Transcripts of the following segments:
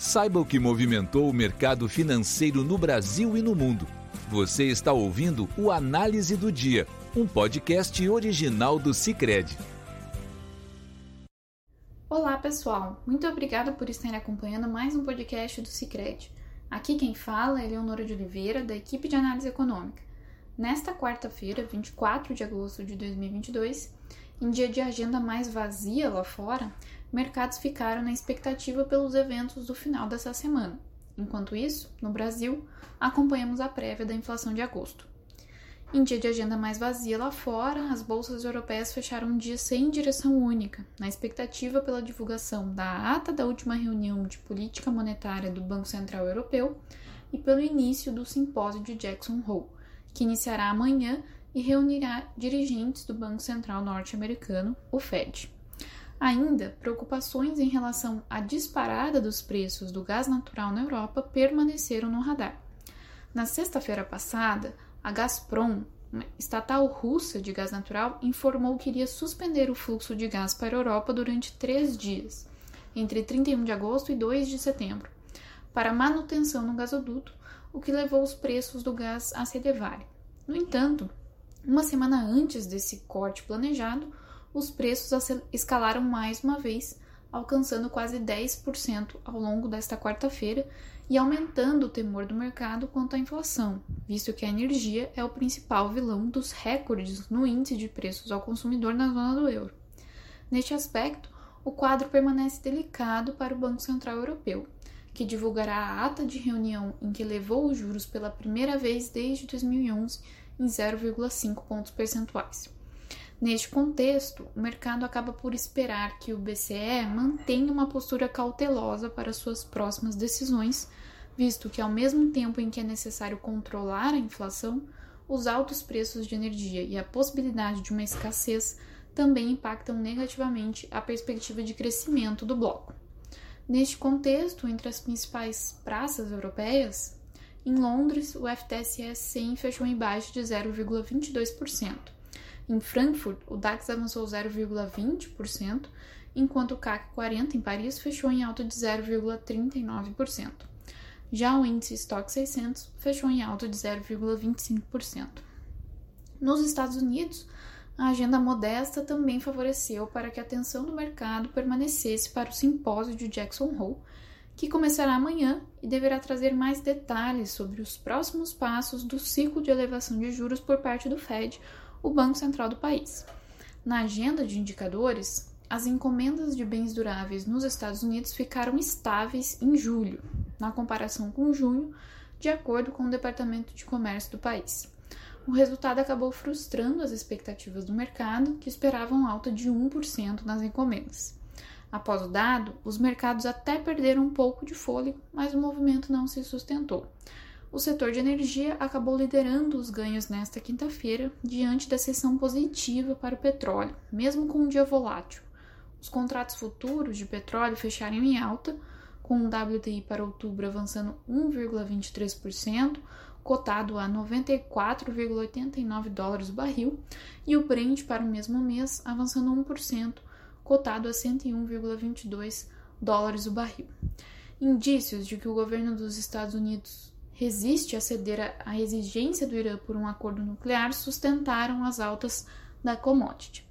Saiba o que movimentou o mercado financeiro no Brasil e no mundo. Você está ouvindo o Análise do Dia, um podcast original do Cicred. Olá, pessoal. Muito obrigada por estarem acompanhando mais um podcast do Cicred. Aqui quem fala é Leonora de Oliveira, da equipe de análise econômica. Nesta quarta-feira, 24 de agosto de 2022, em dia de agenda mais vazia lá fora, mercados ficaram na expectativa pelos eventos do final dessa semana. Enquanto isso, no Brasil, acompanhamos a prévia da inflação de agosto. Em dia de agenda mais vazia lá fora, as bolsas europeias fecharam um dia sem direção única, na expectativa pela divulgação da ata da última reunião de política monetária do Banco Central Europeu e pelo início do simpósio de Jackson Hole, que iniciará amanhã e reunirá dirigentes do Banco Central norte-americano, o Fed. Ainda, preocupações em relação à disparada dos preços do gás natural na Europa permaneceram no radar. Na sexta-feira passada, a Gazprom, estatal russa de gás natural, informou que iria suspender o fluxo de gás para a Europa durante três dias, entre 31 de agosto e 2 de setembro, para manutenção no gasoduto, o que levou os preços do gás a se elevarem. No entanto, uma semana antes desse corte planejado, os preços escalaram mais uma vez, alcançando quase 10% ao longo desta quarta-feira e aumentando o temor do mercado quanto à inflação, visto que a energia é o principal vilão dos recordes no índice de preços ao consumidor na zona do euro. Neste aspecto, o quadro permanece delicado para o Banco Central Europeu, que divulgará a ata de reunião em que elevou os juros pela primeira vez desde 2011 em 0,5 pontos percentuais. Neste contexto, o mercado acaba por esperar que o BCE mantenha uma postura cautelosa para suas próximas decisões, visto que, ao mesmo tempo em que é necessário controlar a inflação, os altos preços de energia e a possibilidade de uma escassez também impactam negativamente a perspectiva de crescimento do bloco. Neste contexto, entre as principais praças europeias, em Londres, o FTSE 100 fechou em baixo de 0,22%. Em Frankfurt, o DAX avançou 0,20%, enquanto o CAC 40 em Paris fechou em alta de 0,39%. Já o índice Stock 600 fechou em alta de 0,25%. Nos Estados Unidos, a agenda modesta também favoreceu para que a atenção do mercado permanecesse para o simpósio de Jackson Hole, que começará amanhã e deverá trazer mais detalhes sobre os próximos passos do ciclo de elevação de juros por parte do Fed, o Banco Central do país. Na agenda de indicadores, as encomendas de bens duráveis nos Estados Unidos ficaram estáveis em julho, na comparação com junho, de acordo com o Departamento de Comércio do país. O resultado acabou frustrando as expectativas do mercado, que esperavam alta de 1% nas encomendas. Após o dado, os mercados até perderam um pouco de fôlego, mas o movimento não se sustentou. O setor de energia acabou liderando os ganhos nesta quinta-feira, diante da sessão positiva para o petróleo, mesmo com um dia volátil. Os contratos futuros de petróleo fecharam em alta, com o WTI para outubro avançando 1,23%, cotado a 94,89 dólares o barril, e o Brent para o mesmo mês avançando 1%, cotado a 101,22 dólares o barril. Indícios de que o governo dos Estados Unidos resiste a ceder à exigência do Irã por um acordo nuclear sustentaram as altas da commodity.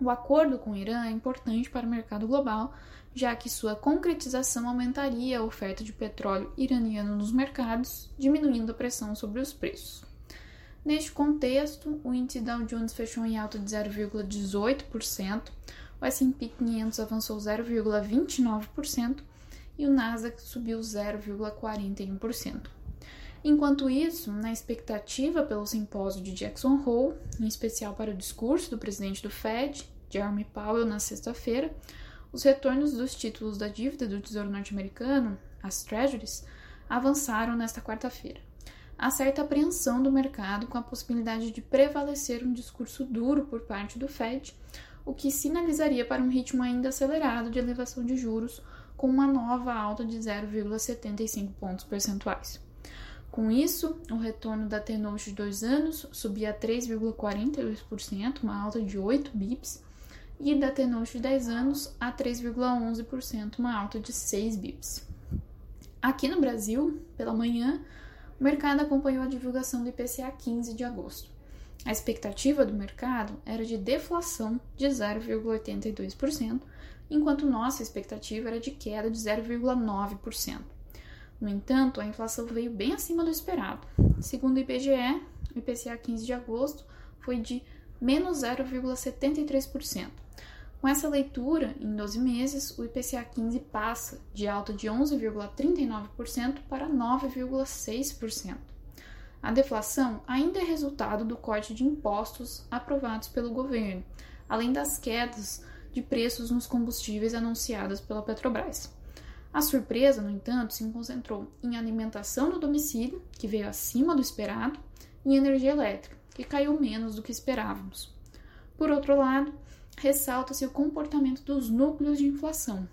O acordo com o Irã é importante para o mercado global, já que sua concretização aumentaria a oferta de petróleo iraniano nos mercados, diminuindo a pressão sobre os preços. Neste contexto, o índice Dow Jones fechou em alta de 0,18%, o S&P 500 avançou 0,29% e o Nasdaq subiu 0,41%. Enquanto isso, na expectativa pelo simpósio de Jackson Hole, em especial para o discurso do presidente do Fed, Jeremy Powell, na sexta-feira, os retornos dos títulos da dívida do Tesouro Norte-Americano, as Treasuries, avançaram nesta quarta-feira. Há certa apreensão do mercado com a possibilidade de prevalecer um discurso duro por parte do Fed, o que sinalizaria para um ritmo ainda acelerado de elevação de juros, com uma nova alta de 0,75 pontos percentuais. Com isso, o retorno da T-Note de dois anos subia a 3,42%, uma alta de 8 bips, e da T-Note de 10 anos a 3,11%, uma alta de 6 bips. Aqui no Brasil, pela manhã, o mercado acompanhou a divulgação do IPCA 15 de agosto. A expectativa do mercado era de deflação de 0,82%, enquanto nossa expectativa era de queda de 0,9%. No entanto, a inflação veio bem acima do esperado. Segundo o IBGE, o IPCA 15 de agosto foi de menos 0,73%. Com essa leitura, em 12 meses, o IPCA 15 passa de alta de 11,39% para 9,6%. A deflação ainda é resultado do corte de impostos aprovados pelo governo, além das quedas de preços nos combustíveis anunciadas pela Petrobras. A surpresa, no entanto, se concentrou em alimentação no domicílio, que veio acima do esperado, e energia elétrica, que caiu menos do que esperávamos. Por outro lado, ressalta-se o comportamento dos núcleos de inflação,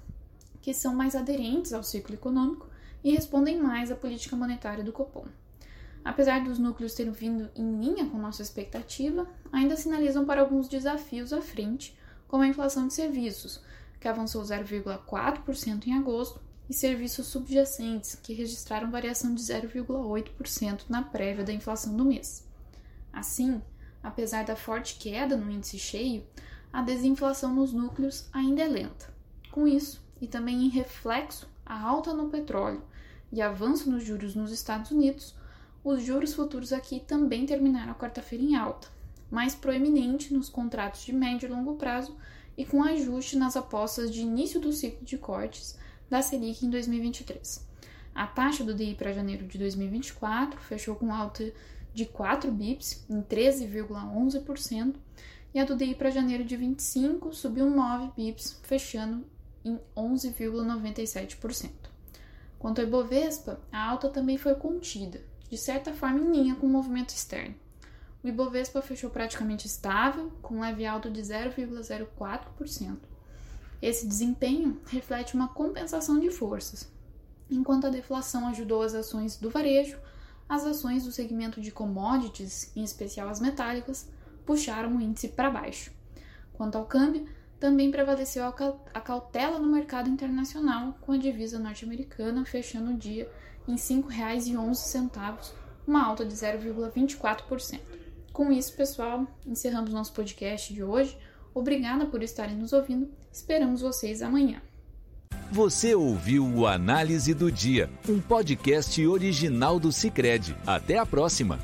que são mais aderentes ao ciclo econômico e respondem mais à política monetária do Copom. Apesar dos núcleos terem vindo em linha com nossa expectativa, ainda sinalizam para alguns desafios à frente, como a inflação de serviços, que avançou 0,4% em agosto, e serviços subjacentes, que registraram variação de 0,8% na prévia da inflação do mês. Assim, apesar da forte queda no índice cheio, a desinflação nos núcleos ainda é lenta. Com isso, e também em reflexo a alta no petróleo e avanço nos juros nos Estados Unidos, os juros futuros aqui também terminaram quarta-feira em alta, mais proeminente nos contratos de médio e longo prazo e com ajuste nas apostas de início do ciclo de cortes da Selic em 2023. A taxa do DI para janeiro de 2024 fechou com alta de 4 bips em 13,11% e a do DI para janeiro de 25 subiu 9 bips, fechando em 11,97%. Quanto ao Ibovespa, a alta também foi contida, de certa forma em linha com o movimento externo. O Ibovespa fechou praticamente estável, com leve alta de 0,04%. Esse desempenho reflete uma compensação de forças. Enquanto a deflação ajudou as ações do varejo, as ações do segmento de commodities, em especial as metálicas, puxaram o índice para baixo. Quanto ao câmbio, também prevaleceu a cautela no mercado internacional, com a divisa norte-americana fechando o dia em R$ 5,11, uma alta de 0,24%. Com isso, pessoal, encerramos nosso podcast de hoje. Obrigada por estarem nos ouvindo. Esperamos vocês amanhã. Você ouviu o Análise do Dia, um podcast original do Cicred. Até a próxima!